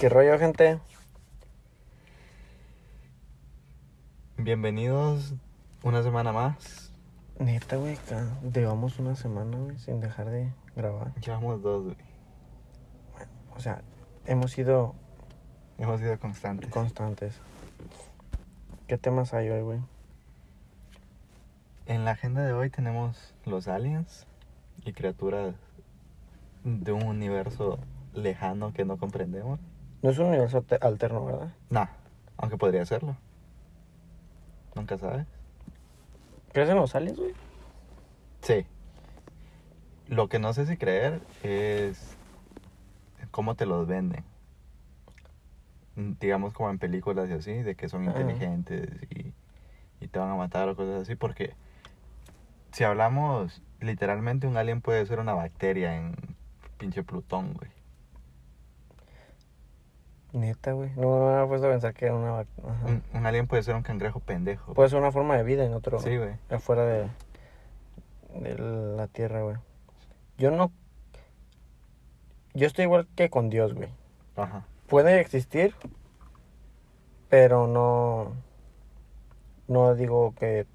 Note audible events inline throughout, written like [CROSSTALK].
¿Qué rollo, gente? Bienvenidos una semana más. Neta, güey, llevamos una semana, güey, sin dejar de grabar. Llevamos dos, güey. O sea, hemos sido Hemos sido constantes. constantes. ¿Qué temas hay hoy, güey? En la agenda de hoy tenemos los aliens y criaturas de un universo lejano que no comprendemos. No es un universo te- alterno, ¿verdad? Nah, aunque podría serlo. Nunca sabes. ¿Crees en los aliens, güey? Sí. Lo que no sé si creer es cómo te los venden. Mm, Digamos como en películas y así, de que son Ajá. inteligentes y, y te van a matar o cosas así, porque si hablamos literalmente un alien puede ser una bacteria en pinche Plutón, güey. Neta, güey. No me había puesto a pensar que era una... Un, un alien puede ser un cangrejo pendejo. Puede ser una forma de vida en otro... Sí, güey. Afuera de, de la Tierra, güey. Yo no... Yo estoy igual que con Dios, güey. Ajá. puede existir, pero no, no digo que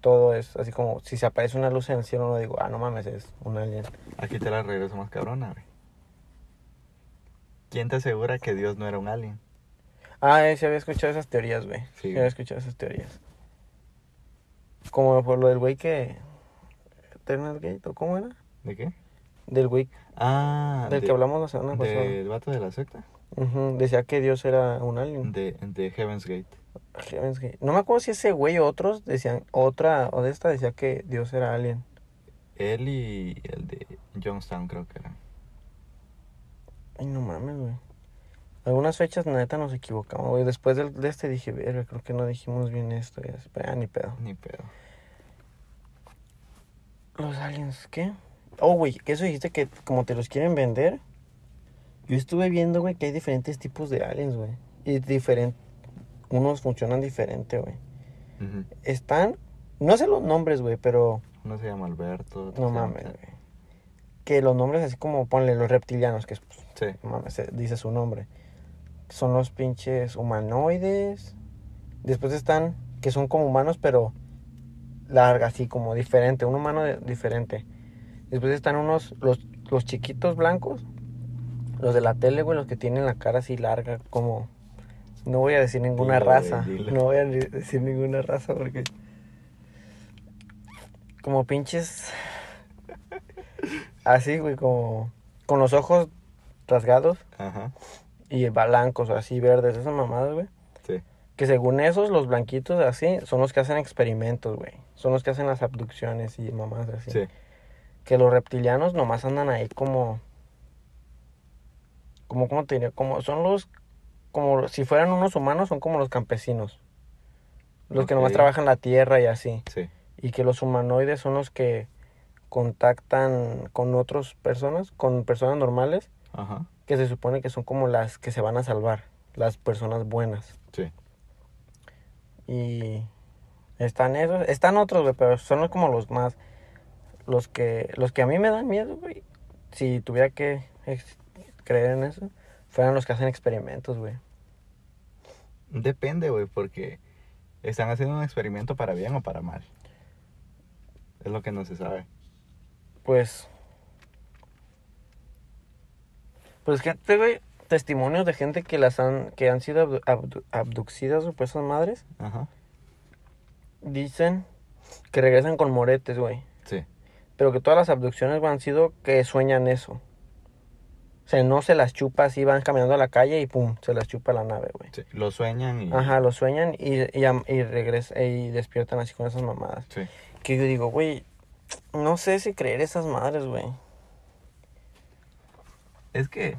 todo es así como si se aparece una luz en el cielo, no digo, ah, no mames, es un alien. Aquí te la regreso más cabrona, güey. ¿Quién te asegura que Dios no era un alien? Ah, eh, sí había escuchado esas teorías, güey. Sí, Sí. había escuchado esas teorías. Como por lo del güey que... Eternal Gate, ¿o cómo era? ¿De qué? Del güey Ah, del de- que hablamos la semana pasada. ¿Del vato de la secta? Ujú, Decía que Dios era un alien. De, de Heaven's Gate. Heaven's Gate. No me acuerdo si ese güey o otros decían, otra o de esta decía que Dios era alien. Él y el de Johnstown creo que era. Ay, no mames, güey. Algunas fechas, neta, nos equivocamos, güey. Después de, este dije, verga, creo que no dijimos bien esto. Y así, pero, ah, ni pedo. Ni pedo. Los aliens, ¿qué? Oh, güey, eso dijiste que como te los quieren vender. Yo estuve viendo, güey, que hay diferentes tipos de aliens, güey. Y diferentes... Unos funcionan diferente, güey. Están... No sé los nombres, güey, pero... Uno se llama Alberto. otro No se llama mames, güey. Que los nombres así como ponle los reptilianos, que es pues, Sí. Mames, dice su nombre. Son los pinches humanoides. Después están, que son como humanos, pero larga, así como diferente. Un humano de- diferente. Después están unos, los, los chiquitos blancos. Los de la tele, güey, los que tienen la cara así larga, como... No voy a decir ninguna raza. No voy a decir ninguna raza porque... Como pinches... Así, güey, como... Con los ojos rasgados Ajá. y blancos así verdes, esas mamadas, güey. Sí. Que según esos, los blanquitos así, son los que hacen experimentos, güey. Son los que hacen las abducciones y mamadas así. Sí. Que los reptilianos nomás andan ahí como... Como, ¿cómo te diría? Como, son los... Como si fueran unos humanos, son como los campesinos. Los que nomás trabajan la tierra y así. Sí. Y que los humanoides son los que contactan con otras personas, con personas normales Ajá. que se supone que son como las que se van a salvar, las personas buenas. Sí. Y están esos, están otros, güey, pero son como los más, los que, los que a mí me dan miedo, güey. Si tuviera que creer en eso, fueran los que hacen experimentos, güey. Depende, güey, porque están haciendo un experimento para bien o para mal. Es lo que no se sabe. Pues, pues gente, güey, testimonios de gente que las han, que han sido abdu- abdu- abducidas por esas madres, Ajá. dicen que regresan con moretes, güey. Sí. Pero que todas las abducciones güey, han sido que sueñan eso. O sea, no se las chupa así, van caminando a la calle y pum, se las chupa la nave, güey. sí. Lo sueñan y. Ajá, lo sueñan y, y, y regresan y despiertan así con esas mamadas. Sí. Que yo digo, güey, no sé si creer esas madres, güey. Es que.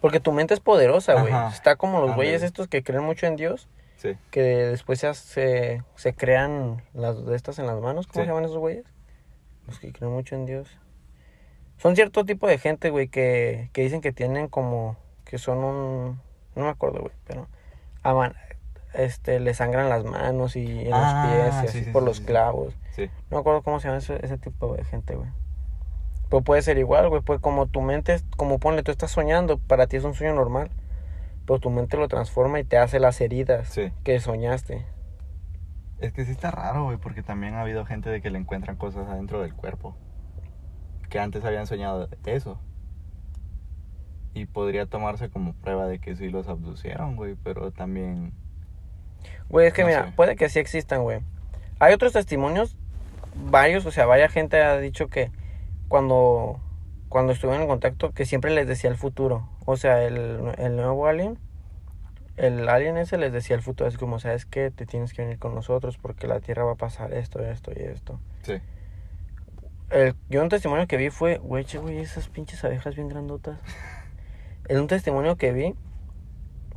Porque tu mente es poderosa, güey. Está como los güeyes estos que creen mucho en Dios, Sí. que después se, hace- se crean las de estas en las manos. ¿Cómo Sí. se llaman esos güeyes? Los que creen mucho en Dios. Son cierto tipo de gente, güey, que, que dicen que tienen como... Que son un... No me acuerdo, güey, pero... aman- este, le sangran las manos y en Ah, los pies y sí, así sí, por sí, los clavos. No me acuerdo cómo se llama ese, ese tipo de gente, güey. Pues puede ser igual, güey. Pues como tu mente, como ponle, tú estás soñando, para ti es un sueño normal. pero tu mente lo transforma y te hace las heridas que soñaste. Es que sí está raro, güey, porque también ha habido gente de que le encuentran cosas adentro del cuerpo. Que antes habían soñado eso. Y podría tomarse como prueba de que sí los abducieron, güey, pero también... Güey, es que No mira, sé. puede que sí existan, güey. Hay otros testimonios, varios, o sea, varias gente ha dicho que cuando, cuando estuvieron en contacto, que siempre les decía el futuro. O sea, el, el nuevo alien, el alien ese les decía el futuro, así como, ¿sabes qué? Te tienes que venir con nosotros porque la Tierra va a pasar esto, esto y esto. Sí. El, yo un testimonio que vi fue, güey, che, güey, esas pinches abejas bien grandotas. [LAUGHS] En un testimonio que vi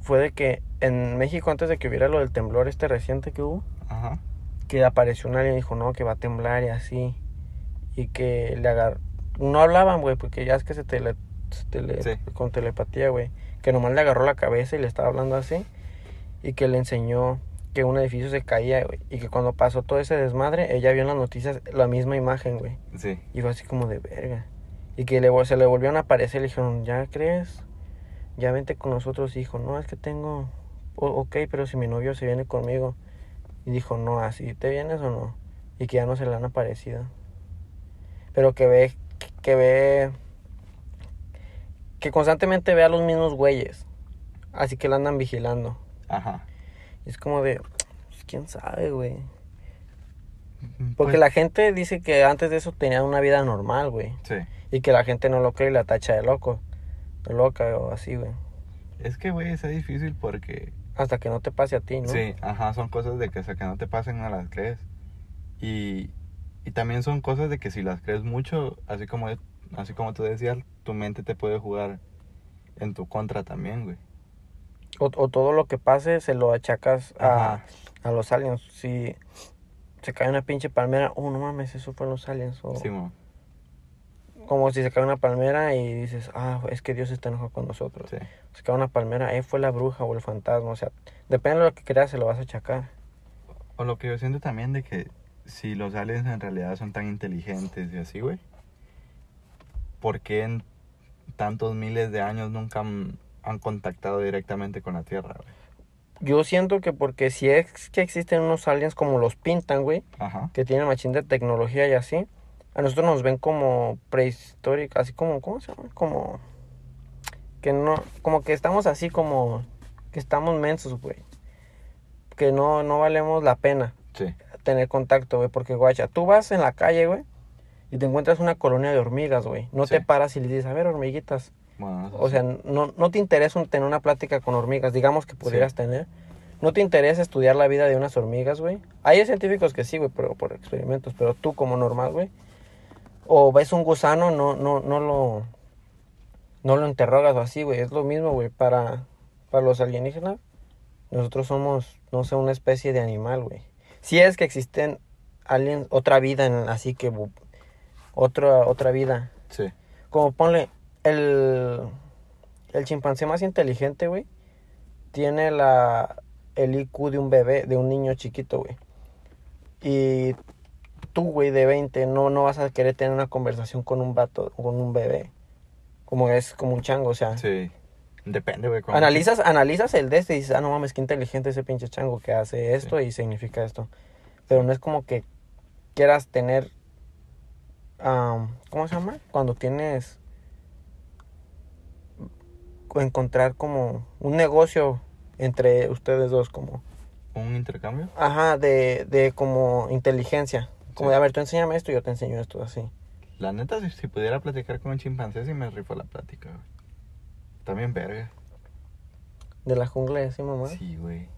fue de que en México, antes de que hubiera lo del temblor este reciente que hubo, Ajá. que apareció un alien y dijo, no, que va a temblar y así. Y que le agarró. No hablaban, güey, porque ya es que se tele, se tele- Sí. con telepatía, güey. Que nomás le agarró la cabeza y le estaba hablando así. Y que le enseñó que un edificio se caía, güey. Y que cuando pasó todo ese desmadre, ella vio en las noticias la misma imagen, güey. Sí. Y fue así como de verga. Y que le, se le volvieron a aparecer y le dijeron, ¿ya crees? Ya vente con nosotros. Y dijo, no, es que tengo... "O- ok, pero si mi novio se viene conmigo. Y dijo, no, así, ¿te vienes o no? Y que ya no se le han aparecido. Pero que ve, que ve... Que constantemente ve a los mismos güeyes. Así que la andan vigilando. Ajá. Y es como de, pues, quién sabe, güey. Porque Pues, la gente dice que antes de eso tenían una vida normal, güey. Sí. Y que la gente no lo cree y la tacha de loco. Loca o así, güey. Es que, güey, es difícil porque... Hasta que no te pase a ti, ¿no? Sí, ajá, son cosas de que hasta que no te pasen no las crees. Y, y también son cosas de que si las crees mucho, así como, así como tú decías, tu mente te puede jugar en tu contra también, güey. O, o todo lo que pase se lo achacas a, a los aliens. Si se cae una pinche palmera, oh, no mames, eso fueron los aliens. O Sí, mo. Como si se cae una palmera y dices, ah, es que Dios está enojado con nosotros. Sí. Se cae una palmera, eh, fue la bruja o el fantasma. O sea, depende de lo que creas, se lo vas a achacar. O lo que yo siento también de que si los aliens en realidad son tan inteligentes y así, güey, ¿por qué en tantos miles de años nunca han, han contactado directamente con la Tierra, güey? Yo siento que porque si es que existen unos aliens como los pintan, güey, Ajá. que tienen machín de tecnología y así, a nosotros nos ven como prehistóricos, así como, ¿cómo se llama? Como que no, como que estamos así como que estamos mensos, güey. Que no, no valemos la pena Sí. tener contacto, güey, porque guacha, tú vas en la calle, güey, y te encuentras una colonia de hormigas, güey. No Sí. te paras y le dices, a ver, hormiguitas. Bueno, O sea, no, no te interesa tener una plática con hormigas, digamos que pudieras tener. No te interesa estudiar la vida de unas hormigas, güey. Hay científicos que sí, güey, pero por experimentos, pero tú como normal, güey. O ves un gusano, no, no, no lo, no lo interrogas o así, güey. Es lo mismo, güey, para, para los alienígenas. Nosotros somos, no sé, una especie de animal, güey. Si es que existen aliens, otra vida en, así que, otra, otra vida Sí. como ponle, el, el chimpancé más inteligente, güey, tiene la, el IQ de un bebé, de un niño chiquito, güey. Y tú, güey, de 20, no, no vas a querer tener una conversación con un vato, con un bebé. Como es como un chango, o sea. Sí. Depende, güey. Analizas, analizas el de este y dices, ah, no mames, qué inteligente ese pinche chango que hace esto y significa esto. Pero no es como que quieras tener, am, ¿cómo se llama? Cuando tienes, encontrar como un negocio entre ustedes dos, como, ¿Un intercambio? ajá, de, de como inteligencia. Como de, a ver, tú enséñame esto y yo te enseño esto, así. La neta, si, si pudiera platicar con un chimpancé, sí me rifó la plática, güey. También verga. De la jungla, así, mamá. Sí, güey.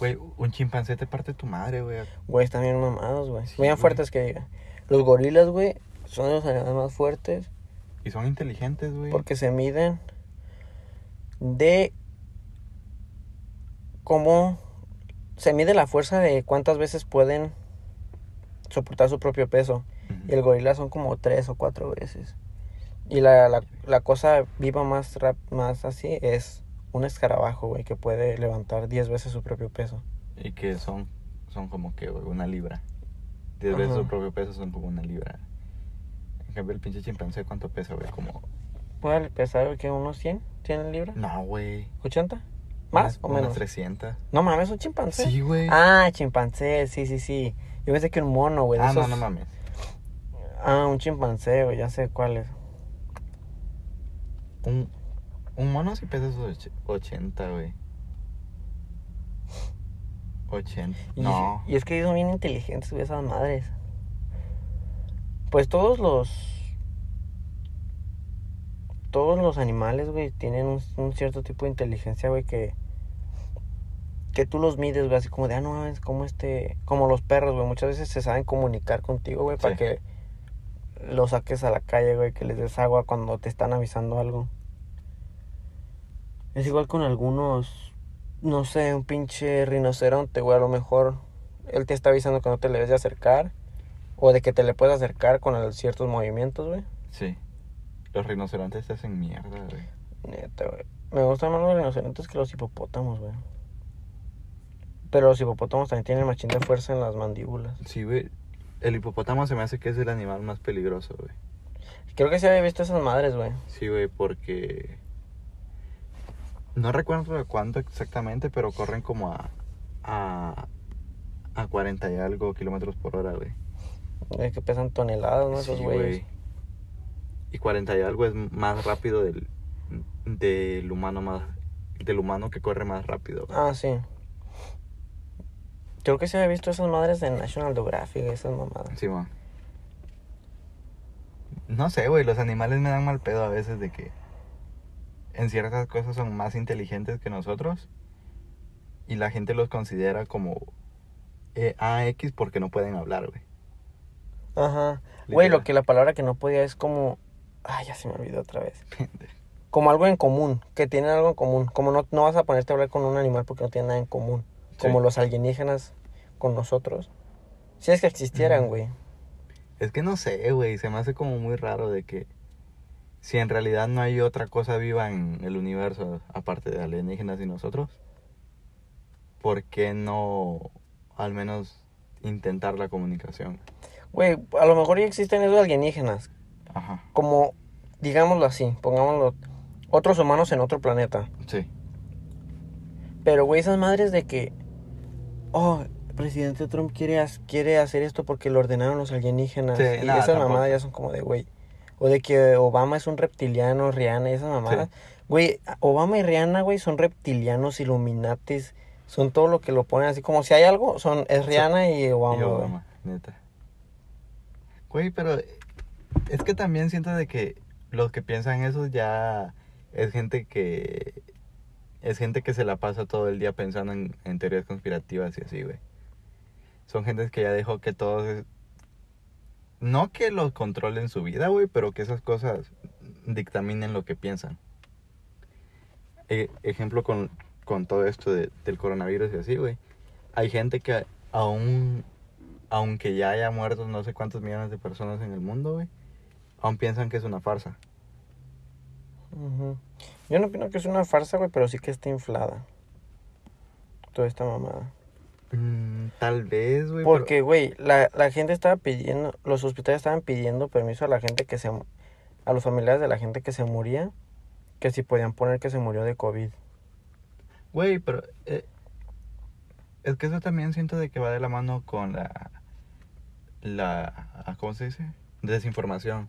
Güey, un chimpancé te parte tu madre, güey. Güey, están bien mamados, güey. Sí, bien fuertes que diga. Los gorilas, güey, son los animales más fuertes. Y son inteligentes, güey. Porque se miden de cómo se mide la fuerza de cuántas veces pueden soportar su propio peso. Ujú. Y el gorila son como tres o cuatro veces. Y la, la, la cosa viva más, rap- más así es un escarabajo, güey, que puede levantar 10 veces su propio peso. Y que son, son como que, güey, una libra. Diez veces Ajá. su propio peso son como una libra. En cambio, el pinche chimpancé, ¿cuánto pesa, güey? Como puede pesar que unos 100, 100 libras, No, güey. 80, más Unas- o menos. Unas 300. No mames, un chimpancé. Sí, güey. Ah, chimpancé, sí, sí, sí. Yo pensé que un mono, güey. Ah, no, esos- no mames. Ah, un chimpancé, güey, ya sé cuál es. Un, un mono sí pesa och- 80, güey. 80. Y, No. y es que son bien inteligentes, güey, esas madres. Pues todos los. Todos los animales, güey, tienen un, un cierto tipo de inteligencia, güey, que. Que tú los mides, güey, así como de, ah, no, es como este. Como los perros, güey, muchas veces se saben comunicar contigo, güey, para que los saques a la calle, güey, que les des agua cuando te están avisando algo. Es igual con algunos, no sé, un pinche rinoceronte, güey, a lo mejor él te está avisando que no te le debes de acercar o de que te le puedes acercar con el- ciertos movimientos, güey. Sí. Los rinocerontes te hacen mierda, güey. Neta, güey. Me gustan más los rinocerontes que los hipopótamos, güey. Pero los hipopótamos también tienen machín de fuerza en las mandíbulas. Sí, güey. El hipopótamo se me hace que es el animal más peligroso, güey. Creo que sí había visto esas madres, güey. Sí, güey, porque... No recuerdo de cuánto exactamente, pero corren como a... A, a 40 y algo kilómetros por hora, güey. Eh, Que pesan toneladas, ¿no? Esos Sí, güeyes. güey. Y 40 y algo es más rápido del, del humano más... Del humano que corre más rápido. güey. Ah, sí. Creo que sí había visto esas madres de National Geographic, esas mamadas. Sí, man. No sé, güey, los animales me dan mal pedo a veces de que en ciertas cosas son más inteligentes que nosotros y la gente los considera como eh, AX porque no pueden hablar, güey. Ajá. Güey, lo que la palabra que no podía es como... Ay, ya se me olvidó otra vez. Como algo en común, que tienen algo en común. Como no, no vas a ponerte a hablar con un animal porque no tienen nada en común. Como Sí. los alienígenas con nosotros. Si es que existieran, güey. Es que no sé, güey, se me hace como muy raro de que si en realidad no hay otra cosa viva en el universo aparte de alienígenas y nosotros, ¿por qué no al menos intentar la comunicación? Güey, a lo mejor ya existen esos alienígenas. Ajá, Como, digámoslo así, pongámoslo, otros humanos en otro planeta. sí. Pero, güey, esas madres de que, oh, presidente Trump quiere, quiere hacer esto porque lo ordenaron los alienígenas. Sí, y nada, esas tampoco. mamadas ya son como de, güey. O de que Obama es un reptiliano, Rihanna y esas mamadas. Güey, Obama y Rihanna, güey, son reptilianos, iluminatis. Son todo lo que lo ponen así. Como si hay algo, son es Rihanna y Obama. Y güey. Obama, neta. Güey, pero es que también siento de que los que piensan eso ya es gente que es gente que se la pasa todo el día pensando en, teorías conspirativas y así, güey. Son gente que ya dejó que todos no que los controlen su vida, güey, pero que esas cosas dictaminen lo que piensan. E- ejemplo con, con todo esto de- del coronavirus y así, güey. Hay gente que aún, aunque ya haya muerto no sé cuántos millones de personas en el mundo, güey, aún piensan que es una farsa. Ujú. Yo no opino que es una farsa, güey, pero sí que está inflada. Toda esta mamada. Mm, tal vez, güey. Porque, güey, la, la gente estaba pidiendo, los hospitales estaban pidiendo permiso a la gente que se, a los familiares de la gente que se moría, que si podían poner que se murió de COVID. Güey, pero eh, es que eso también siento de que va de la mano con la, la, ¿cómo se dice? Desinformación.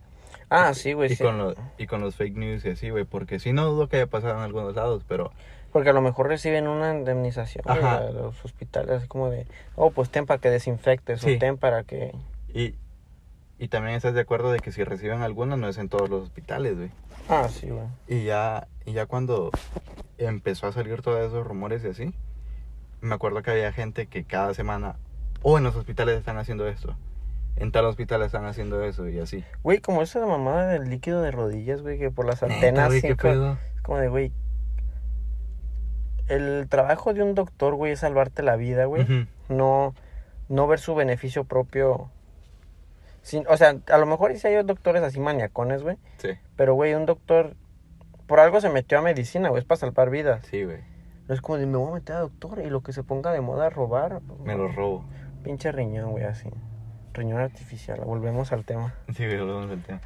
Ah, sí, güey, y sí. con los y con los fake news y así, güey, porque sí no dudo que haya pasado en algunos lados, pero Porque a lo mejor reciben una indemnización de los hospitales, así como de, oh, pues ten para que desinfectes, Sí. o ten para que... y y también estás de acuerdo de que si reciben alguna no es en todos los hospitales, güey. Ah, sí, güey. Y ya y ya cuando empezó a salir todos esos rumores y así, me acuerdo que había gente que cada semana o en los hospitales están haciendo esto. En tal hospital están haciendo eso y así. Güey, como esa mamada del líquido de rodillas, güey, que por las Neta, antenas güey, ¿qué siempre- pedo? Es como de, güey. El trabajo de un doctor, güey, es salvarte la vida, güey. No, no ver su beneficio propio. Sin, o sea, a lo mejor sí hay doctores así maniacones, güey. Sí, Pero, güey, un doctor por algo se metió a medicina, güey, es para salvar vidas. sí, güey. No es como de, me voy a meter a doctor y lo que se ponga de moda robar. Me lo robo. Pinche riñón, güey, así. Riñón artificial. Volvemos al tema. Sí, volvemos al tema.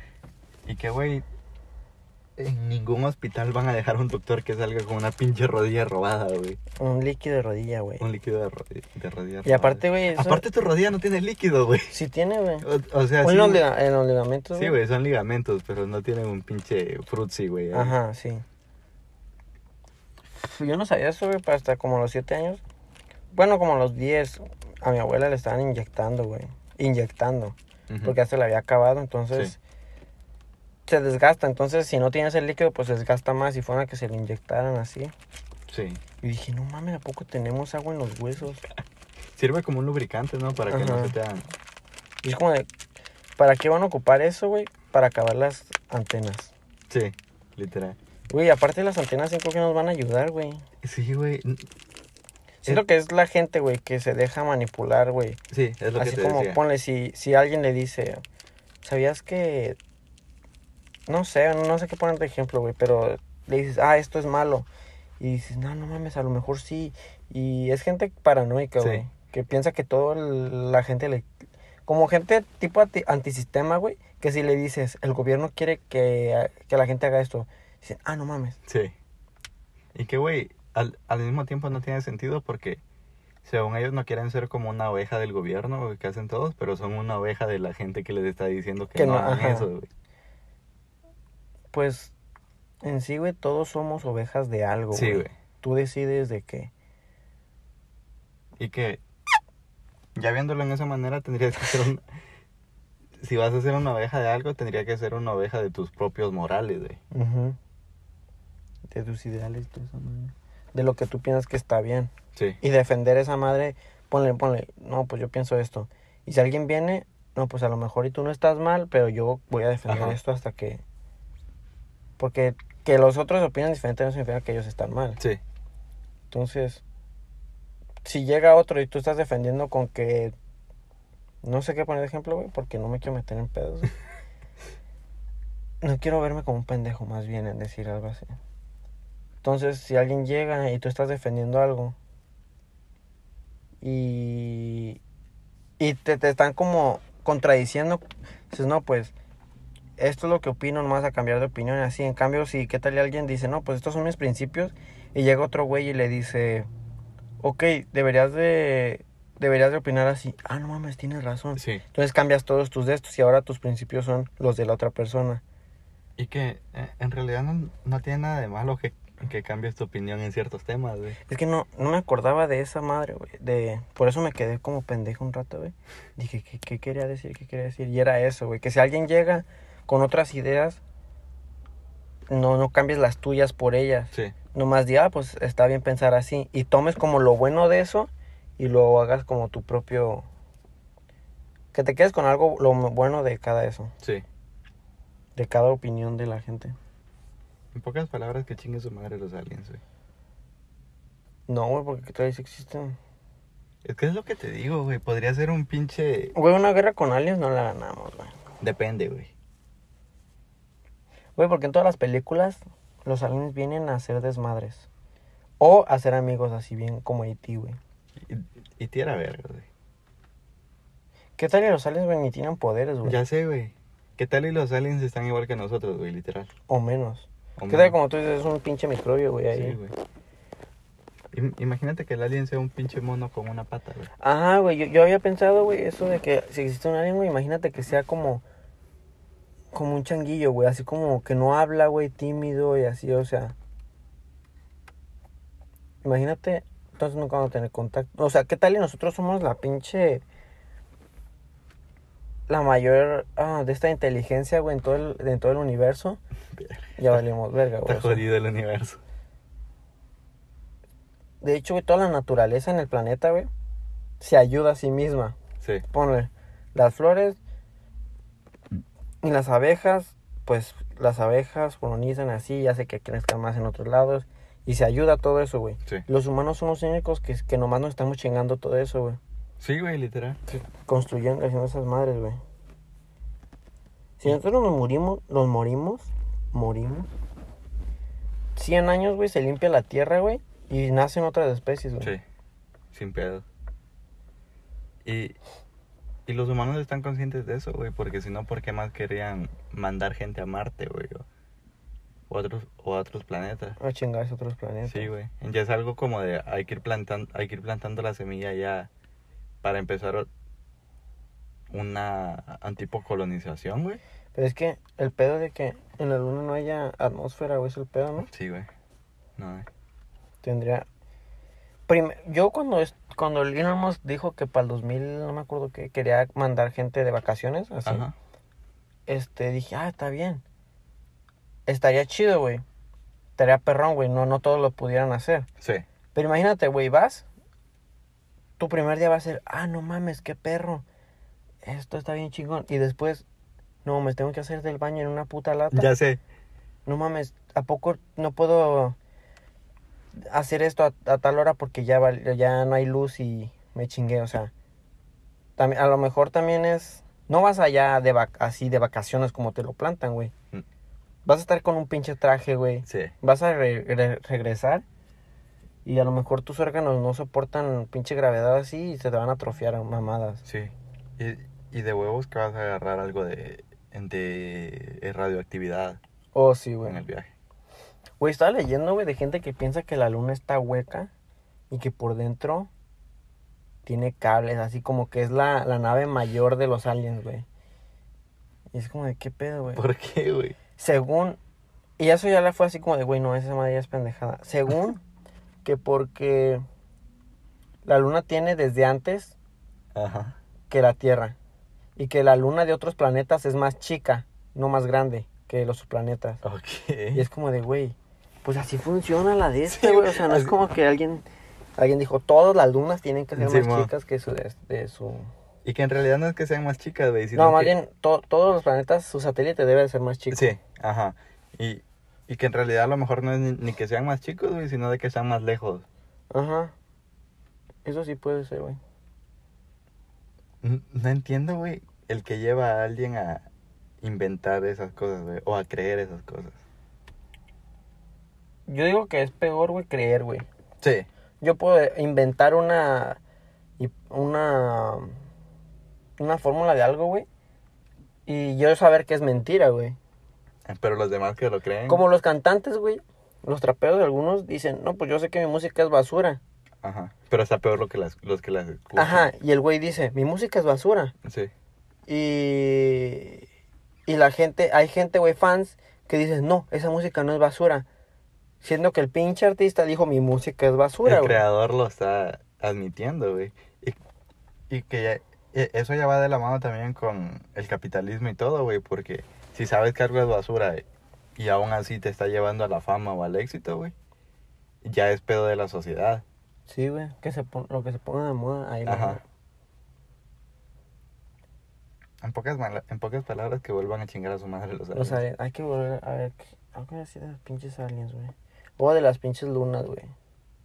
Y que, güey, en ningún hospital van a dejar a un doctor que salga con una pinche rodilla robada, güey. Un líquido de rodilla, güey. Un líquido de, ro- de rodilla Y robada. aparte, güey, eso- Aparte tu rodilla no tiene líquido, güey. Sí tiene, güey. O, o sea, O sí, en los, en los ligamentos, Sí, güey, son ligamentos, pero no tienen un pinche frutzi, güey. Ajá, sí. Yo no sabía eso, güey, para hasta como los 7 años. Bueno, como a los 10, a mi abuela le estaban inyectando, güey. Inyectando. Porque ya se le había acabado, entonces Sí. se desgasta. Entonces, si no tienes el líquido, pues se desgasta más. Y fuera que se le inyectaran así. Sí. Y dije, no mames, ¿a poco tenemos agua en los huesos? [LAUGHS] Sirve como un lubricante, ¿no? Para que no se te hagan. Y es como de, ¿para qué van a ocupar eso, güey? Para acabar las antenas. Sí, literal. Güey, aparte las antenas, creo que nos van a ayudar, güey. Sí, güey. Siento que es la gente, güey, que se deja manipular, güey. Sí, es lo Así que te como, decía. ponle, si, si alguien le dice, ¿sabías que...? No sé, no sé qué poner de ejemplo, güey, pero le dices, ah, esto es malo. Y dices, no, no mames, a lo mejor sí. Y es gente paranoica, Sí. güey, que piensa que todo el- la gente le... Como gente tipo anti- antisistema, güey, que si le dices, el gobierno quiere que, que la gente haga esto, dicen, ah, no mames. Sí. Y que, güey, al, al mismo tiempo no tiene sentido porque según ellos no quieren ser como una oveja del gobierno que hacen todos, pero son una oveja de la gente que les está diciendo que, Que no no, hagan eso, güey. Pues, en sí, güey, todos somos ovejas de algo, Sí, güey. Tú decides de qué. Y que, ya viéndolo en esa manera, tendrías que ser un... Si vas a ser una oveja de algo, tendría que ser una oveja de tus propios morales, güey. De tus ideales, de esa madre. De lo que tú piensas que está bien. Sí. Y defender esa madre, ponle, ponle, no, pues yo pienso esto. Y si alguien viene, no, pues a lo mejor y tú no estás mal, pero yo voy a defender Ajá. esto hasta que... Porque que los otros opinan diferente no significa que ellos están mal. Sí. Entonces, si llega otro y tú estás defendiendo con que... No sé qué poner de ejemplo, güey, porque no me quiero meter en pedos. [LAUGHS] no quiero verme como un pendejo, más bien, en decir algo así. Entonces, si alguien llega y tú estás defendiendo algo y, y te, te están como contradiciendo, dices, no, pues, esto es lo que opino, no vas a cambiar de opinión así. En cambio, si, ¿qué tal y alguien dice, no, pues estos son mis principios? Y llega otro güey y le dice, ok, deberías de, deberías de opinar así. Ah, no mames, tienes razón. Sí. Entonces cambias todos tus de estos y ahora tus principios son los de la otra persona. Y que eh, en realidad no, no tiene nada de malo que, que cambies tu opinión en ciertos temas, güey. Es que no, no me acordaba de esa madre, güey. De, por eso me quedé como pendejo un rato, güey. Dije, ¿qué, ¿qué quería decir? ¿Qué quería decir? Y era eso, güey. Que si alguien llega con otras ideas, no, no cambies las tuyas por ellas. Sí. Nomás di, ah, pues está bien pensar así. Y tomes como lo bueno de eso y lo hagas como tu propio... Que te quedes con algo, lo bueno de cada eso. Sí. De cada opinión de la gente. En pocas palabras, que chingue su madre los aliens, güey. No, güey, porque todavía sí existen. Es que es lo que te digo, güey. Podría ser un pinche... Güey, una guerra con aliens no la ganamos, güey. Depende, güey. Güey, porque en todas las películas los aliens vienen a hacer desmadres. O a ser amigos así bien como E.T., güey. Y, y tira verga, güey. ¿Qué tal y los aliens, güey, ni tienen poderes, güey? Ya sé, güey. ¿Qué tal y los aliens están igual que nosotros, güey, literal? O menos. O ¿Qué tal como tú dices, es un pinche microbio, güey, ahí? Sí, güey. Im- Imagínate que el alien sea un pinche mono con una pata, güey. Ajá, güey, yo, yo había pensado, güey, eso de que si existe un alien, güey, imagínate que sea como... Como un changuillo, güey, así como que no habla, güey, tímido y así, o sea... Imagínate, entonces nunca vamos a tener contacto. O sea, ¿qué tal y nosotros somos la pinche... La mayor ah, de esta inteligencia, güey, en todo el, en todo el universo? Ya valimos verga, güey. Está jodido el universo. De hecho, güey, toda la naturaleza en el planeta, güey, se ayuda a sí misma. Sí. Ponle las flores y las abejas, pues las abejas colonizan así, ya sé que crezcan más en otros lados y se ayuda a todo eso, güey. Sí. Los humanos son los únicos que, que nomás nos estamos chingando todo eso, güey. Sí, güey, literal. Construyendo, haciendo esas madres, güey. Si nosotros nos morimos, nos morimos, morimos. 100 años, güey, se limpia la tierra, güey, y nacen otras especies, güey. Sí. Sin pedo. Y, y los humanos están conscientes de eso, güey, porque si no, ¿por qué más querían mandar gente a Marte, güey? O, otros, o a otros planetas. A chingarse otros planetas. Sí, güey. Ya es algo como de hay que ir plantando, hay que ir plantando la semilla ya para empezar una antipocolonización, güey. Pero es que el pedo de que en la luna no haya atmósfera, güey, es el pedo, ¿no? Sí, güey. No, eh. Tendría... Prim- Yo cuando, es... cuando el Elon Musk dijo que para el 2000, no me acuerdo que quería mandar gente de vacaciones, así, Ajá. este, dije, ah, está bien. Estaría chido, güey. Estaría perrón, güey. No, no todos lo pudieran hacer. Sí. Pero imagínate, güey, vas. Tu primer día va a ser, ah, no mames, qué perro. Esto está bien chingón. Y después, no mames, tengo que hacer del baño en una puta lata. Ya sé. No mames, ¿a poco no puedo hacer esto a, a tal hora porque ya, ya no hay luz y me chingué? O sea, también, a lo mejor también es... No vas allá de vac- así de vacaciones como te lo plantan, güey. Mm. Vas a estar con un pinche traje, güey. Sí. Vas a re- re- regresar y a lo mejor tus órganos no soportan pinche gravedad así y se te van a atrofiar a mamadas. Sí. Y, y de huevos que vas a agarrar algo de, de radioactividad Oh, sí, en güey. el viaje. Güey, estaba leyendo, güey, de gente que piensa que la luna está hueca y que por dentro tiene cables, así como que es la, la nave mayor de los aliens, güey. Y es como de, ¿qué pedo, güey? ¿Por qué, güey? Según, y eso ya le fue así como de, güey, no, esa madre ya es pendejada. Según [LAUGHS] que porque la luna tiene desde antes Ajá. que la Tierra. Y que la luna de otros planetas es más chica, no más grande que los planetas. Y es como de, güey, pues así funciona la de este, Sí, güey. O sea, no es como que alguien, alguien dijo, todas las lunas tienen que ser Sí, más chicas que su, de, de su... Y que en realidad no es que sean más chicas, güey. No, más que- bien, to- todos los planetas, su satélite debe de ser más chico. Sí, ajá. Y, y que en realidad a lo mejor no es ni, ni que sean más chicos, güey, sino de que sean más lejos. Ajá. Eso sí puede ser, güey. N- No entiendo, güey, el que lleva a alguien a inventar esas cosas, güey, o a creer esas cosas. Yo digo que es peor, güey, creer, güey. Sí. Yo puedo inventar una... Una... Una fórmula de algo, güey. Y yo saber que es mentira, güey. Pero los demás que lo creen. Como los cantantes, güey. Los traperos de algunos dicen, no, pues yo sé que mi música es basura. Ajá. Pero está peor lo que las, los que las escuchan. Ajá, y el güey dice, mi música es basura. Sí. Y, y la gente, hay gente, güey, fans, que dicen, no, esa música no es basura. Siendo que el pinche artista dijo, mi música es basura, el güey. creador lo está admitiendo, güey. Y, y que ya- e- eso ya va de la mano también con el capitalismo y todo, güey, porque si sabes que algo es basura y aún así te está llevando a la fama o al éxito, güey, ya es pedo de la sociedad. Sí, güey, que se pon- lo que se ponga de moda, ahí lo- Ajá. En pocas, en pocas palabras que vuelvan a chingar a su madre los aliens. aliens, hay que volver a ver, ¿qué- algo voy a decir de los pinches aliens, güey. O de las pinches lunas, güey.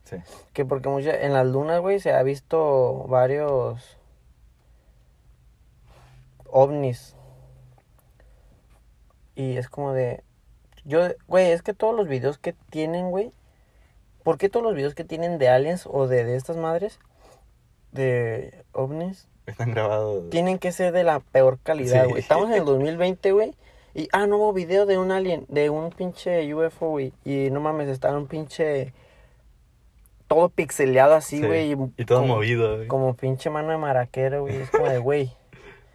Sí. Que porque mucha, en las lunas, güey, se ha visto varios ovnis. Y es como de... Yo, güey, es que todos los videos que tienen, güey... ¿Por qué todos los videos que tienen de aliens o de, de estas madres? De ovnis. Están grabados. Tienen que ser de la peor calidad, Sí. güey. Estamos en el 2020, güey. Y, ah, nuevo video de un alien, de un pinche UFO, güey. Y no mames, está un pinche... Todo pixeleado así, Sí. güey. Y todo como- movido, güey. Como pinche mano de maraquero, güey. Es como de, güey.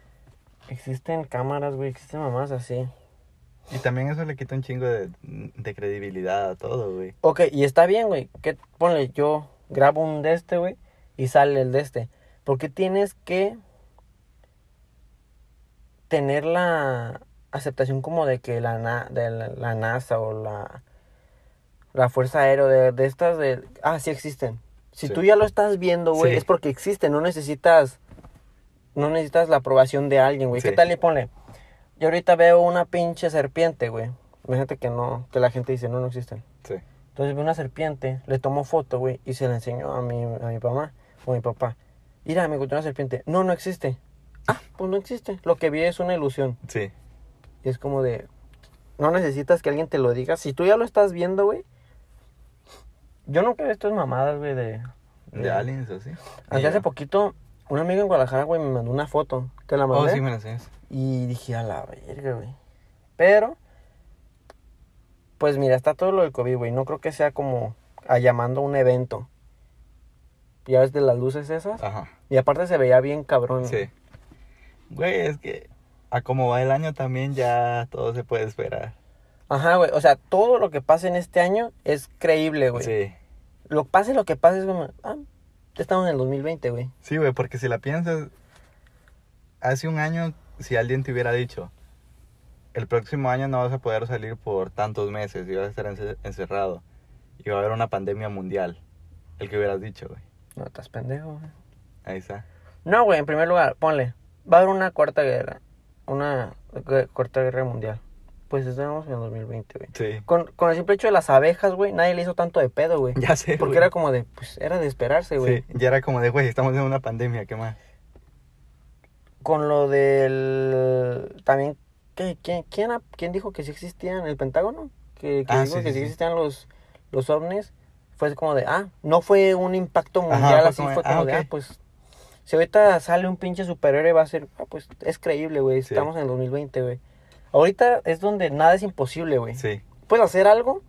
[LAUGHS] Existen cámaras, güey. Existen mamás así. Y también eso le quita un chingo de, de credibilidad a todo, güey. Ok, y está bien, güey. Que ponle, yo grabo un de este, güey. Y sale el de este. Porque tienes que tener la aceptación como de que la, na- de la, la NASA o la, la Fuerza Aérea de, de estas de... Ah, sí existen. Si Sí. tú ya lo estás viendo, güey, Sí. es porque existe. No necesitas... No necesitas la aprobación de alguien, güey. ¿Qué tal y ponle? Yo ahorita veo una pinche serpiente, güey. Imagínate que no... Que la gente dice, no, no existen. Sí. Entonces veo una serpiente, le tomo foto, güey, y se la enseñó a mi, a mi mamá o a mi papá. Mira, me encontré una serpiente. No, no existe. Ah, pues no existe. Lo que vi es una ilusión. Sí. Y es como de... No necesitas que alguien te lo diga. Si tú ya lo estás viendo, güey. Yo nunca he visto estas mamadas, güey, de... De aliens o sí. Hasta Y hace ya. poquito, un amigo en Guadalajara, güey, me mandó una foto. Te la Oh, mandé. sí me lo enseñas. Y dije, a la verga, güey. Pero, Pues mira, está todo lo del COVID, güey. No creo que sea como a llamando a un evento. Ya ves de las luces esas. Ajá. Y aparte se veía bien cabrón. Sí. Güey, es que a como va el año también ya todo se puede esperar. Ajá, güey. O sea, todo lo que pase en este año es creíble, güey. Sí. Lo pase lo que pase es como, ah, estamos en el 2020, güey. Sí, güey, porque si la piensas, hace un año, si alguien te hubiera dicho, el próximo año no vas a poder salir por tantos meses y vas a estar ence- encerrado y va a haber una pandemia mundial, el que hubieras dicho, güey. No, estás pendejo, güey. Ahí está. No, güey, en primer lugar, ponle. Va a haber una cuarta guerra. Una cuarta guerra mundial. Pues estamos en el 2020, güey. Sí. Con, con el simple hecho de las abejas, güey, nadie le hizo tanto de pedo, güey. [LAUGHS] Ya sé. Porque güey. era como de, pues era de esperarse, güey. Sí, ya era como de, güey, estamos en una pandemia, ¿qué más? Con lo del. También, ¿qué, quién, quién, quién dijo que sí existían el Pentágono? Que, que Ah, dijo sí, que sí, existían los, los ovnis. Fue como de, ah, no fue un impacto mundial así, fue como ah, de, ah, pues. Si ahorita sale un pinche superhéroe, va a ser, ah, pues es creíble, güey. Sí. Estamos en el 2020, güey. Ahorita es donde nada es imposible, güey. Sí. Puedes hacer algo.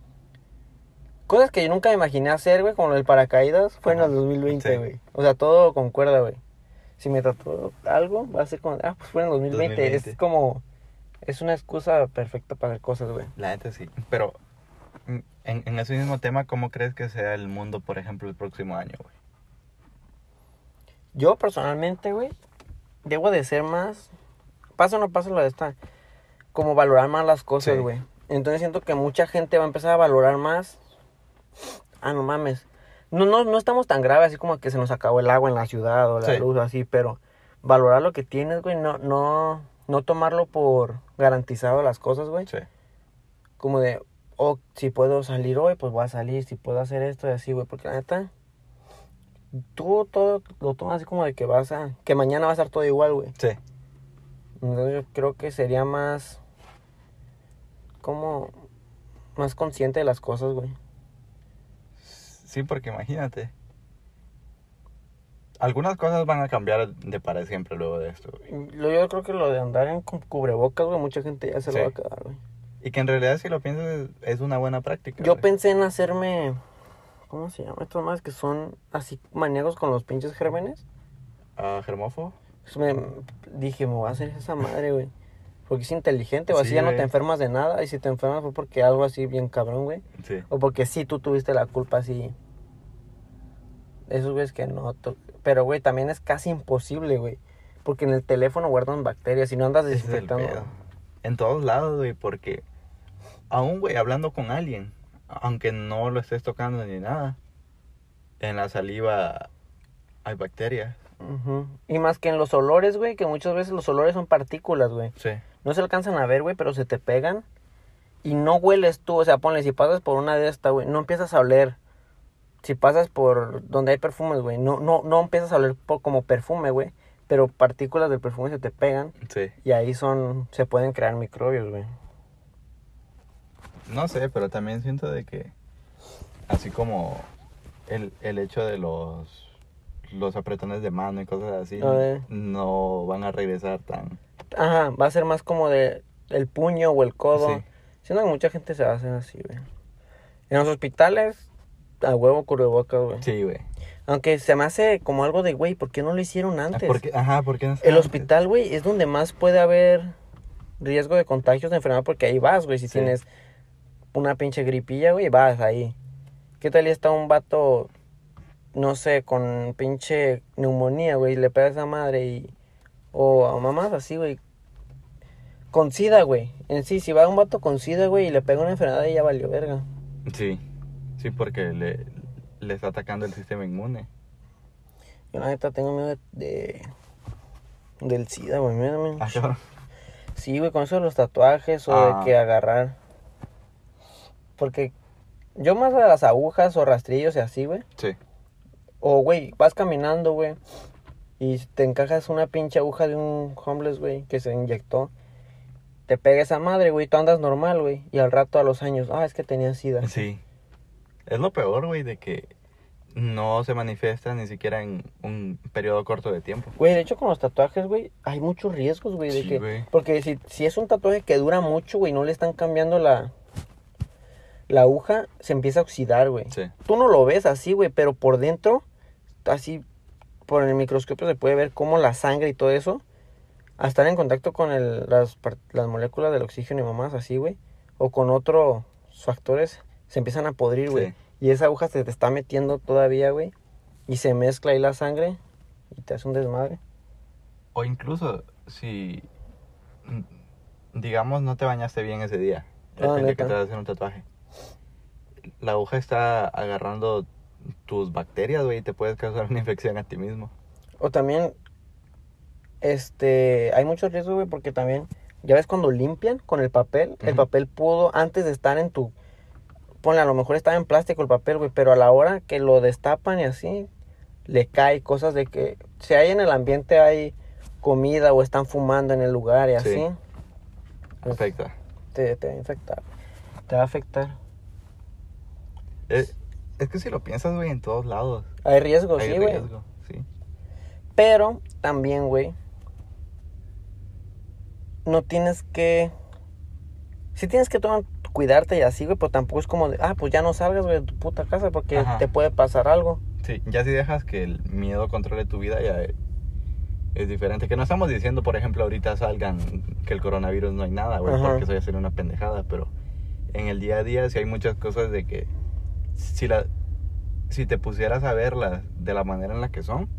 Cosas que yo nunca me imaginé hacer, güey, como el paracaídas, fue en el 2020, sí. güey. O sea, todo concuerda, güey. Si me trató algo, va a ser como, ah, pues fue en el 2020. 2020. Es como, es una excusa perfecta para hacer cosas, güey. La neta sí. Pero mm, en, en ese mismo tema, ¿cómo crees que sea el mundo, por ejemplo, el próximo año, güey? Yo personalmente, güey, debo de ser más, pasa o no pasa lo de esta, como valorar más las cosas, Sí. güey. Entonces siento que mucha gente va a empezar a valorar más. Ah, no mames. No, no, no estamos tan graves así como que se nos acabó el agua en la ciudad o la Sí. luz o así, pero valorar lo que tienes, güey, no, no, no tomarlo por garantizado las cosas, güey. Sí. Como de, oh, si puedo salir hoy, pues voy a salir, si puedo hacer esto y así, güey, porque la neta, tú todo lo tomas así como de que vas a, que mañana va a estar todo igual, güey. Sí. Entonces yo creo que sería más, como, más consciente de las cosas, güey. Sí, porque imagínate. Algunas cosas van a cambiar de para siempre luego de esto, güey. Lo- Yo creo que lo de andar en cu- cubrebocas, güey, mucha gente ya se Sí. lo va a quedar, güey. Y que en realidad, si lo piensas, es, una buena práctica. Yo güey. pensé en hacerme, ¿cómo se llama? Estos más que son así maníacos con los pinches gérmenes. ¿A germófobo? Pues me dije, me voy a hacer esa madre, güey. Porque es inteligente, o así Sí, ya no te enfermas de nada. Y si te enfermas fue porque algo así bien cabrón, güey. Sí. O porque sí tú tuviste la culpa así. Esos güeyes que no. Pero, güey, también es casi imposible, güey. Porque en el teléfono guardan bacterias y no andas es desinfectando. En todos lados, güey, porque aún, güey, hablando con alguien, aunque no lo estés tocando ni nada, en la saliva hay bacterias. Y más que en los olores, güey, que muchas veces los olores son partículas, güey. Sí. No se alcanzan a ver, güey, pero se te pegan. Y no hueles tú, o sea, ponle, si pasas por una de estas, güey, no empiezas a oler. Si pasas por donde hay perfumes, güey, no, no, no empiezas a oler como perfume, güey. Pero partículas del perfume se te pegan Sí. y ahí son, se pueden crear microbios, güey. No sé, pero también siento de que, así como el, el hecho de los los apretones de mano y cosas así, no van a regresar tan... Ajá, va a ser más como de el puño o el codo. Sí. Siento que mucha gente se va a hacer así, güey. En los hospitales, a huevo cubrebocas, güey. Sí, güey. Aunque se me hace como algo de, güey, ¿por qué no lo hicieron antes? ¿Por qué? Ajá, ¿por qué no El antes? hospital, güey, es donde más puede haber riesgo de contagios de enfermedad porque ahí vas, güey. Si Sí. tienes una pinche gripilla, güey, vas ahí. ¿Qué tal y está un vato, no sé, con pinche neumonía, güey, y le pega a esa madre y... O a mamás así, güey. Con sida, güey. En sí, si va un vato con sida, güey, y le pega una enfermedad, ya valió verga. Sí, sí, porque le, le está atacando el sistema inmune. Yo la neta tengo miedo de... de- del sida, güey. Mira. Ah. Sí, güey, con eso de los tatuajes o Ah. de que agarrar. Porque yo más de las agujas o rastrillos y así, güey. Sí, O, güey, vas caminando, güey. Y te encajas una pinche aguja de un homeless, güey, que se inyectó. Te pega esa madre, güey, tú andas normal, güey. Y al rato, a los años, ah, es que tenía sida. sí. Es lo peor, güey, de que no se manifiesta ni siquiera en un periodo corto de tiempo. Güey, de hecho, con los tatuajes, güey, hay muchos riesgos, güey. de Sí, que güey. Porque si, si es un tatuaje que dura mucho, güey, no le están cambiando la... la aguja se empieza a oxidar, güey. Sí. Tú no lo ves así, güey, pero por dentro, así, por el microscopio se puede ver cómo la sangre y todo eso, al estar en contacto con el- las, las moléculas del oxígeno y mamás así, güey, o con otros factores, se empiezan a podrir, güey. Sí. Y esa aguja se te está metiendo todavía, güey, y se mezcla ahí la sangre y te hace un desmadre. O incluso si, digamos, no te bañaste bien ese día. Ah, el día neta. que te vas a hacer un tatuaje. La aguja está agarrando tus bacterias, güey, y te puedes causar una infección a ti mismo. O también, este, hay muchos riesgos, güey, porque también, ya ves cuando limpian con el papel, el papel pudo, antes de estar en tu, ponle, a lo mejor estaba en plástico el papel, güey, pero a la hora que lo destapan y así, le cae cosas de que, si hay en el ambiente hay comida o están fumando en el lugar y Sí. así, pues, Afecta. te, te va a infectar, te va a afectar. Es, es que si lo piensas, güey, en todos lados. Hay riesgos, hay sí, güey. riesgo, sí. Pero también, güey, no tienes que... Sí tienes que tomar, cuidarte y así, güey, pero tampoco es como de, ah, pues ya no salgas, güey, de tu puta casa porque Ajá. te puede pasar algo. Sí, ya si dejas que el miedo controle tu vida, ya es, diferente. Que no estamos diciendo, por ejemplo, ahorita salgan que el coronavirus no hay nada, güey, Ajá. porque eso ya sería una pendejada, pero en el día a día sí hay muchas cosas de que si la si te pusieras a verlas de la manera en la que son,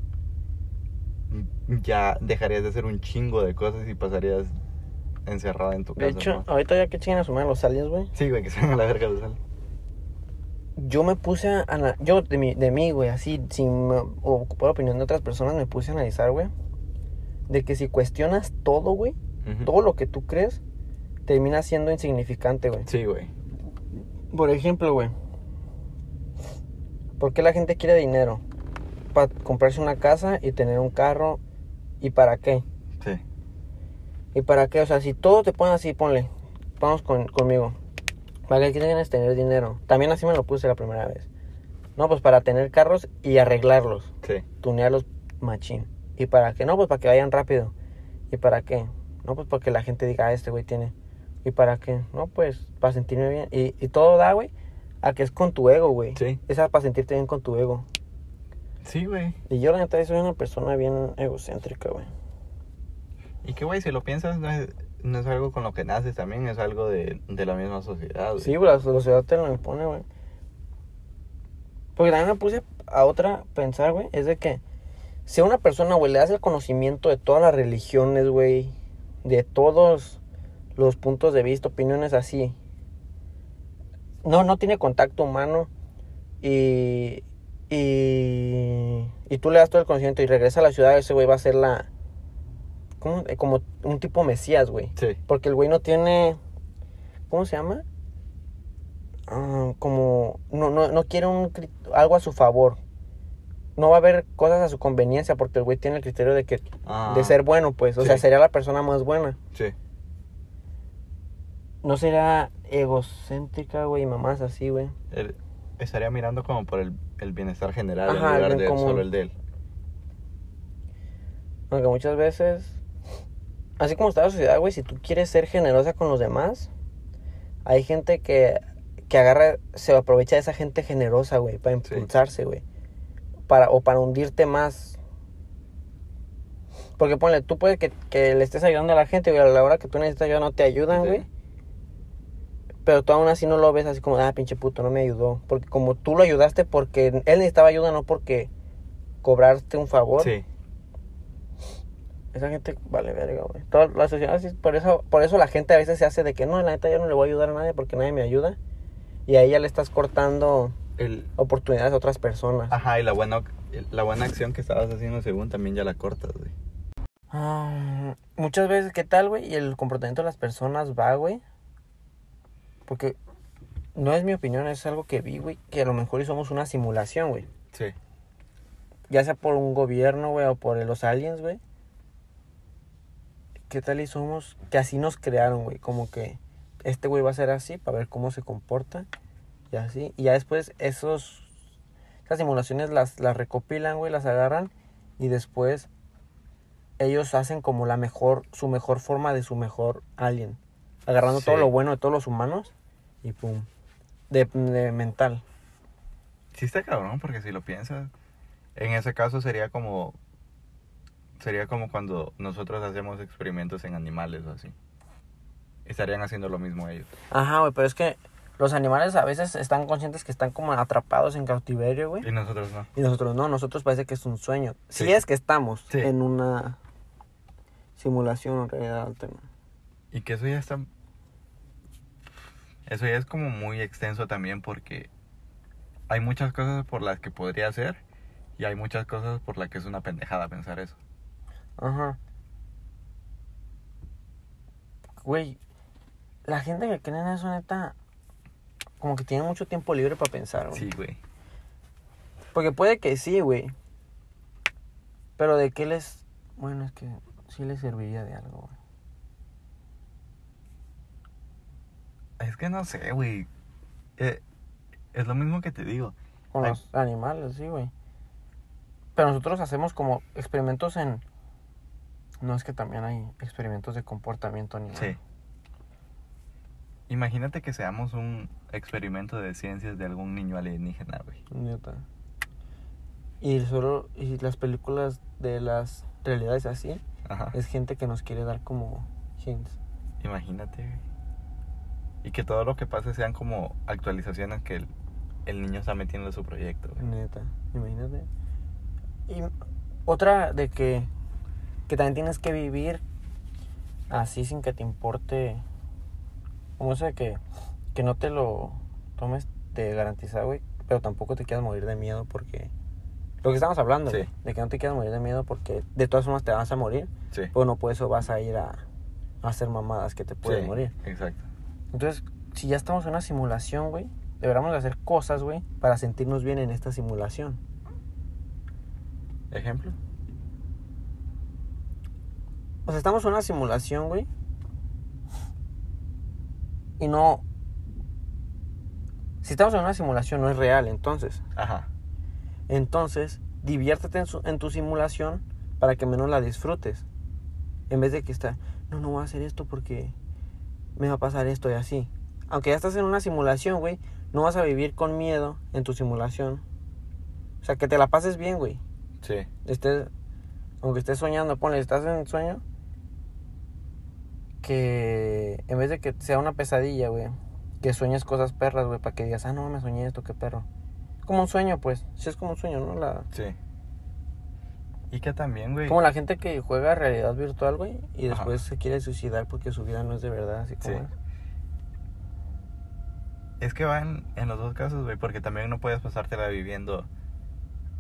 ya dejarías de hacer un chingo de cosas y pasarías encerrada en tu casa. De hecho, ¿no? ahorita ya que chingan a su madre los aliens, güey, Sí, güey, que se van a la verga de sal. yo me puse a... ana- Yo, de mí, de mí, güey, así, sin ocupar la opinión de otras personas, me puse a analizar, güey, de que si cuestionas todo, güey, todo lo que tú crees, termina siendo insignificante, güey. Sí, güey. Por ejemplo, güey. ¿Por qué la gente quiere dinero? Para comprarse una casa y tener un carro. ¿Y para qué? ¿Y para qué? O sea, si todo te ponen así, ponle. Vamos con, conmigo. ¿Para qué tienes tener dinero? También así me lo puse la primera vez. No, pues para tener carros y arreglarlos. Sí. Tunearlos machín. ¿Y para qué? No, pues para que vayan rápido. ¿Y para qué? No, pues para que la gente diga, ah, este güey tiene. ¿Y para qué? No, pues para sentirme bien. Y, y todo da, güey, a que es con tu ego, güey. Sí. Es para sentirte bien con tu ego. Sí, güey. Y yo, la neta, soy una persona bien egocéntrica, güey. Y que, güey, si lo piensas, no es, no es algo con lo que naces también, es algo de, de la misma sociedad. güey. Sí, la sociedad te lo impone, güey. Porque también me puse a otra pensar, güey, es de que si a una persona, güey, le das el conocimiento de todas las religiones, güey, de todos los puntos de vista, opiniones así, no, no tiene contacto humano y, y, y tú le das todo el conocimiento y regresa a la ciudad, ese güey va a ser la, ¿cómo? Eh, como un tipo mesías, güey. Sí. Porque el güey no tiene. ¿Cómo se llama? Ah, como. No, no, no quiere un, algo a su favor. No va a haber cosas a su conveniencia porque el güey tiene el criterio de que Ah, de ser bueno, pues. O sea, sería la persona más buena. Sí. No sería egocéntrica, güey, mamás así, güey. Estaría mirando como por el, el bienestar general Ajá, en lugar de común. solo el de él. Aunque muchas veces. Así como está la sociedad, güey, si tú quieres ser generosa con los demás, hay gente que, que agarra, se aprovecha de esa gente generosa, güey, para impulsarse, güey. Para, o para hundirte más. Porque ponle, tú puedes que, que le estés ayudando a la gente, güey, a la hora que tú necesitas ayuda no te ayudan, Sí. güey. Pero tú aún así no lo ves así como, ah, pinche puto, no me ayudó. Porque como tú lo ayudaste porque él necesitaba ayuda, no porque cobrarte un favor. Sí. Esa gente vale verga, güey. Toda la sociedad, así, por eso, por eso la gente a veces se hace de que no, la neta yo no le voy a ayudar a nadie porque nadie me ayuda. Y ahí ya le estás cortando El, oportunidades a otras personas. ajá, y la buena, la buena acción que estabas haciendo según también ya la cortas, güey. Ah, muchas veces, ¿qué tal, güey? Y el comportamiento de las personas va, güey. Porque no es mi opinión, es algo que vi, güey, que a lo mejor somos una simulación, güey. Sí. Ya sea por un gobierno, güey, o por los aliens, güey. ¿Qué tal y somos? Que así nos crearon, güey. Como que este güey va a ser así para ver cómo se comporta. Y así. Y ya después esos... Esas simulaciones las, las recopilan, güey, las agarran. Y después ellos hacen como la mejor... Su mejor forma de su mejor alien. Agarrando todo lo bueno de todos los humanos. Y pum. de, de mental. Sí está cabrón, porque si lo piensas, en ese caso sería como... Sería como cuando nosotros hacemos experimentos en animales o así. Estarían haciendo lo mismo ellos. Ajá, güey, pero es que los animales a veces están conscientes que están como atrapados en cautiverio, güey. Y nosotros no. Y nosotros no, nosotros parece que es un sueño. Si Sí. es que estamos Sí. en una simulación en realidad alterna. Y que eso ya está... Eso ya es como muy extenso también porque hay muchas cosas por las que podría ser y hay muchas cosas por las que es una pendejada pensar eso. Ajá. Güey, la gente que cree en eso, neta, como que tiene mucho tiempo libre para pensar, güey. Sí, güey. Porque puede que sí, güey. Pero de qué les... Bueno, es que sí les serviría de algo, güey. Es que no sé, güey. Eh, es lo mismo que te digo. Con Ay. los animales, sí, güey. Pero nosotros hacemos como experimentos en... No es que también hay experimentos de comportamiento animal. Sí. Imagínate que seamos un experimento de ciencias de algún niño alienígena, güey. Neta. Y solo... Y las películas de las realidades así... Ajá. Es gente que nos quiere dar como hints. Imagínate, güey. Y que todo lo que pase sean como actualizaciones que el, el niño está metiendo en su proyecto, güey. Neta, imagínate. Y otra de que, que también tienes que vivir así sin que te importe. Como eso de que, que no te lo tomes de garantizado, güey. Pero tampoco te quieras morir de miedo porque. Lo que estamos hablando, Sí. de que no te quieras morir de miedo porque de todas formas te vas a morir. Sí. Pero no por eso vas a ir a, a hacer mamadas que te pueden Sí, morir. Exacto. Entonces, si ya estamos en una simulación, güey, deberíamos de hacer cosas, güey, para sentirnos bien en esta simulación. ¿Ejemplo? O sea, estamos en una simulación, güey. Y no... Si estamos en una simulación, no es real, entonces. Ajá. Entonces, diviértete en, su- en tu simulación para que menos la disfrutes. En vez de que está, no, no voy a hacer esto porque me va a pasar esto y así. Aunque ya estás en una simulación, güey, no vas a vivir con miedo en tu simulación. O sea, que te la pases bien, güey. Sí. Estés, aunque estés soñando, ponle, estás en sueño. Que en vez de que sea una pesadilla, güey, que sueñes cosas perras, güey, para que digas, ah, no, me soñé esto, qué perro. Como un sueño, pues. Sí, es como un sueño, ¿no? La, Sí. Y que también, güey. Como la gente que juega realidad virtual, güey, y Ajá. después se quiere suicidar porque su vida no es de verdad, así como Sí. es. Es que van en los dos casos, güey, porque también no puedes pasártela viviendo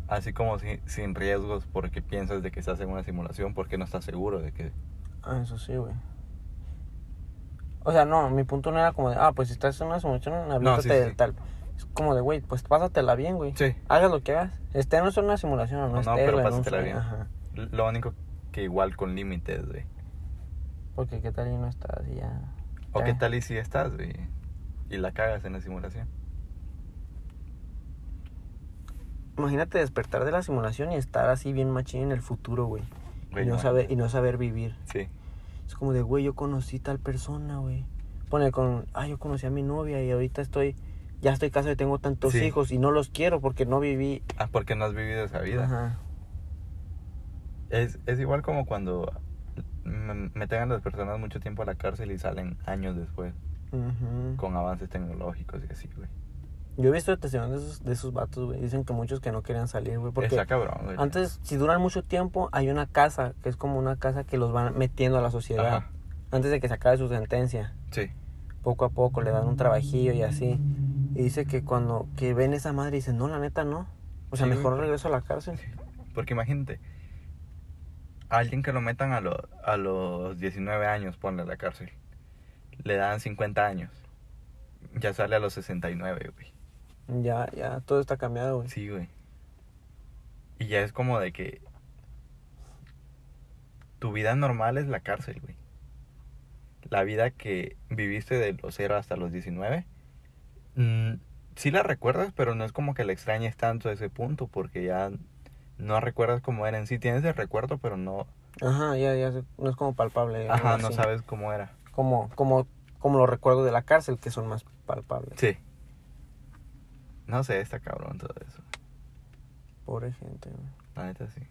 así como si- sin riesgos porque piensas de que estás en una simulación porque no estás seguro de que... Ah, eso sí, güey. O sea, no, mi punto no era como de, ah, pues si estás en una simulación, sí, de sí. tal. Es como de, güey, pues pásatela bien, güey. Sí. Hagas lo que hagas. Esté no en una simulación no, No, no, esté, pero pásatela bien. Ajá. Lo único que igual con límites, güey. Porque qué tal y no estás y ya. ¿O qué tal y si estás, güey? Y la cagas en la simulación. Imagínate despertar de la simulación y estar así bien machín en el futuro, güey. Güey, Y no saber, y no saber vivir. Sí. Es como de, güey, yo conocí tal persona, güey. Pone con, ah, yo conocí a mi novia y ahorita estoy, ya estoy casado y tengo tantos Sí. hijos y no los quiero porque no viví. Ah, porque no has vivido esa vida. Ajá. Es, es igual como cuando meten a las personas mucho tiempo a la cárcel y salen años después Ujú. con avances tecnológicos y así, güey. Yo he visto testimonios de esos, de esos vatos, güey. Dicen que muchos que no querían salir, güey. Porque Está cabrón, güey. antes, si duran mucho tiempo, hay una casa, que es como una casa que los van metiendo a la sociedad. Ajá. Antes de que se acabe su sentencia. Sí. Poco a poco le dan un trabajillo y así. Y dice que cuando que ven esa madre dicen, no, la neta no. O sea, Sí, mejor regreso a la cárcel. Porque imagínate, a alguien que lo metan a, lo- a los 19 años, ponle a la cárcel, le dan 50 años, ya sale a los 69, güey. Ya, ya, todo está cambiado, güey. Sí, güey. Y ya es como de que tu vida normal es la cárcel, güey. La vida que viviste de los 0 hasta los 19, mm, sí la recuerdas, pero no es como que la extrañes tanto a ese punto, porque ya no recuerdas cómo era en sí. Tienes el recuerdo, pero no, Ajá, ya, ya, no es como palpable. ajá, no así. sabes cómo era. Como, como, como los recuerdos de la cárcel, que son más palpables. Sí. No sé, está cabrón todo eso. Pobre gente, güey. La neta sí.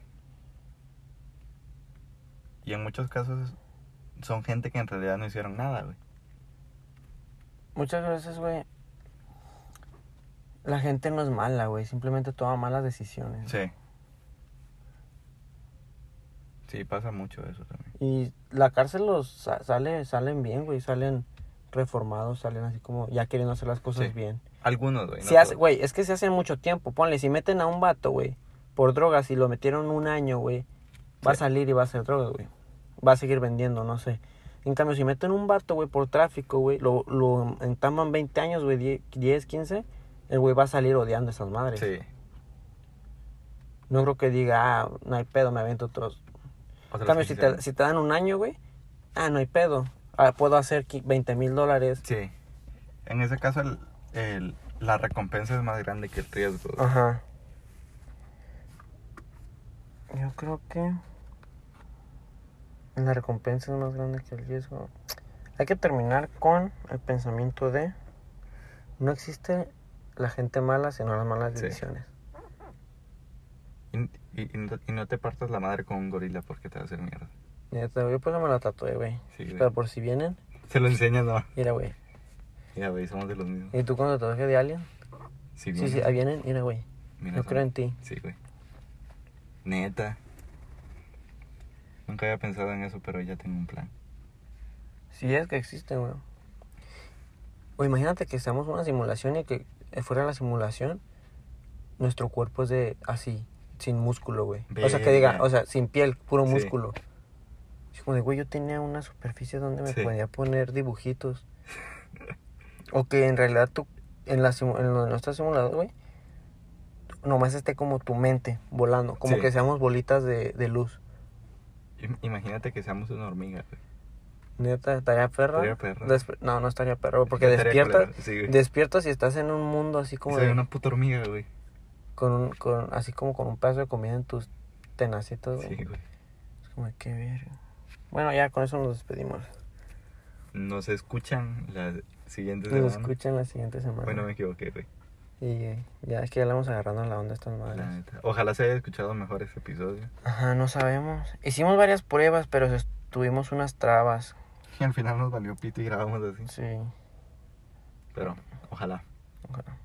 Y en muchos casos son gente que en realidad no hicieron nada, güey. Muchas veces, güey, la gente no es mala, güey. Simplemente toma malas decisiones. Sí. Sí, pasa mucho eso también. Y la cárcel los sa- sale, salen bien, güey. Salen reformados, salen así como ya queriendo hacer las cosas Sí. bien. Algunos, güey. no Si hace, todos. güey, es que se hace mucho tiempo. Ponle, si meten a un vato, güey, por drogas y lo metieron un año, güey, va a salir y va a hacer drogas, güey. Va a seguir vendiendo, no sé. En cambio, si meten un vato, güey, por tráfico, güey, lo, lo entaman 20 años, güey, 10, 10, 15, el güey va a salir odiando a esas madres. Sí. No creo que diga, ah, no hay pedo, me avento otros. En cambio, si te, si te dan un año, güey, ah, no hay pedo. Ah, puedo hacer qui- 20 mil dólares. Sí. En ese caso, el, el- la recompensa es más grande que el riesgo. Ajá. Yo creo que la recompensa es más grande que el riesgo. Hay que terminar con el pensamiento de no existe la gente mala sino las malas Sí. decisiones. Y, y- y no, y no te partas la madre con un gorila porque te va a hacer mierda. Neta, Yo pues me la tatué, güey. Sí. Pero por si vienen, Se lo enseñas, no. mira, güey. [LAUGHS] Mira, güey, somos de los mismos. ¿Y tú cuando te tatuaje de Alien? Sí, Sí, sí, ahí vienen, mira, güey. Mira, Yo son- creo en ti. Sí, güey. Neta. Nunca había pensado en eso, pero ya tengo un plan. Sí, es que existen, güey. O imagínate que estamos en una simulación y que fuera la simulación, nuestro cuerpo es de así, sin músculo, güey. O sea, que diga, o sea, sin piel, puro Sí. músculo. Es como de, güey, yo tenía una superficie donde me Sí. podía poner dibujitos. [LAUGHS] o que en realidad tú, en, la en lo de nuestro simulador, güey, nomás esté como tu mente volando, como Sí. que seamos bolitas de, de luz. Im- Imagínate que seamos una hormiga, güey. Neta, estaría perro. Estaría perro. Despe- no, no estaría perro, porque Estaría despiertas, Sí, despiertas y estás en un mundo así como Soy de- una puta hormiga, güey. con un, con, así como con un pedazo de comida en tus tenacitos, güey. Sí, güey. Es como qué verga. Bueno, ya con eso nos despedimos. Nos escuchan la siguiente Nos semana. escuchan la siguiente semana. Bueno, me equivoqué, güey. Y eh, ya es que ya le vamos agarrando la onda a estas madres. Ojalá se haya escuchado mejor este episodio. Ajá, no sabemos. Hicimos varias pruebas, pero tuvimos unas trabas. Y al final nos valió pito y grabamos así. Sí. Pero, ojalá. Ojalá.